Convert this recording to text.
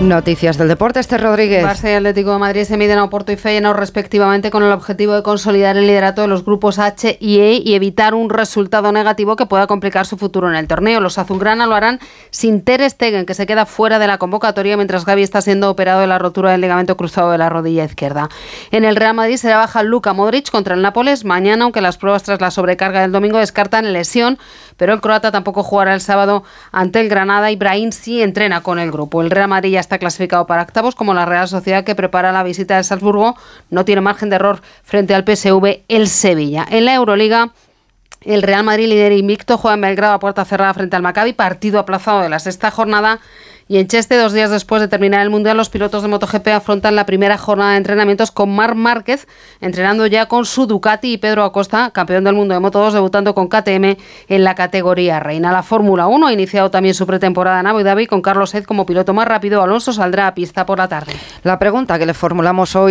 Noticias del deporte, este Rodríguez. Barça y Atlético de Madrid se miden a Oporto y Feyenoord respectivamente con el objetivo de consolidar el liderato de los grupos H y E y evitar un resultado negativo que pueda complicar su futuro en el torneo. Los azulgrana lo harán sin Ter Stegen, que se queda fuera de la convocatoria mientras Gaby está siendo operado de la rotura del ligamento cruzado de la rodilla izquierda. En el Real Madrid será baja Luka Modric contra el Nápoles mañana, aunque las pruebas tras la sobrecarga del domingo descartan lesión, pero el croata tampoco jugará el sábado ante el Granada y Brahim sí entrena con el grupo. El Real Madrid ya está clasificado para octavos, como la Real Sociedad que prepara la visita de Salzburgo. No tiene margen de error frente al PSV el Sevilla. En la Euroliga. El Real Madrid, líder invicto, juega en Belgrado a puerta cerrada frente al Maccabi, partido aplazado de la sexta jornada. Y en Cheste, dos días después de terminar el Mundial, los pilotos de MotoGP afrontan la primera jornada de entrenamientos con Marc Márquez, entrenando ya con su Ducati y Pedro Acosta, campeón del mundo de Moto2, debutando con KTM en la categoría reina. La Fórmula 1 ha iniciado también su pretemporada en Abu Dhabi con Carlos Sainz como piloto más rápido. Alonso saldrá a pista por la tarde. La pregunta que le formulamos hoy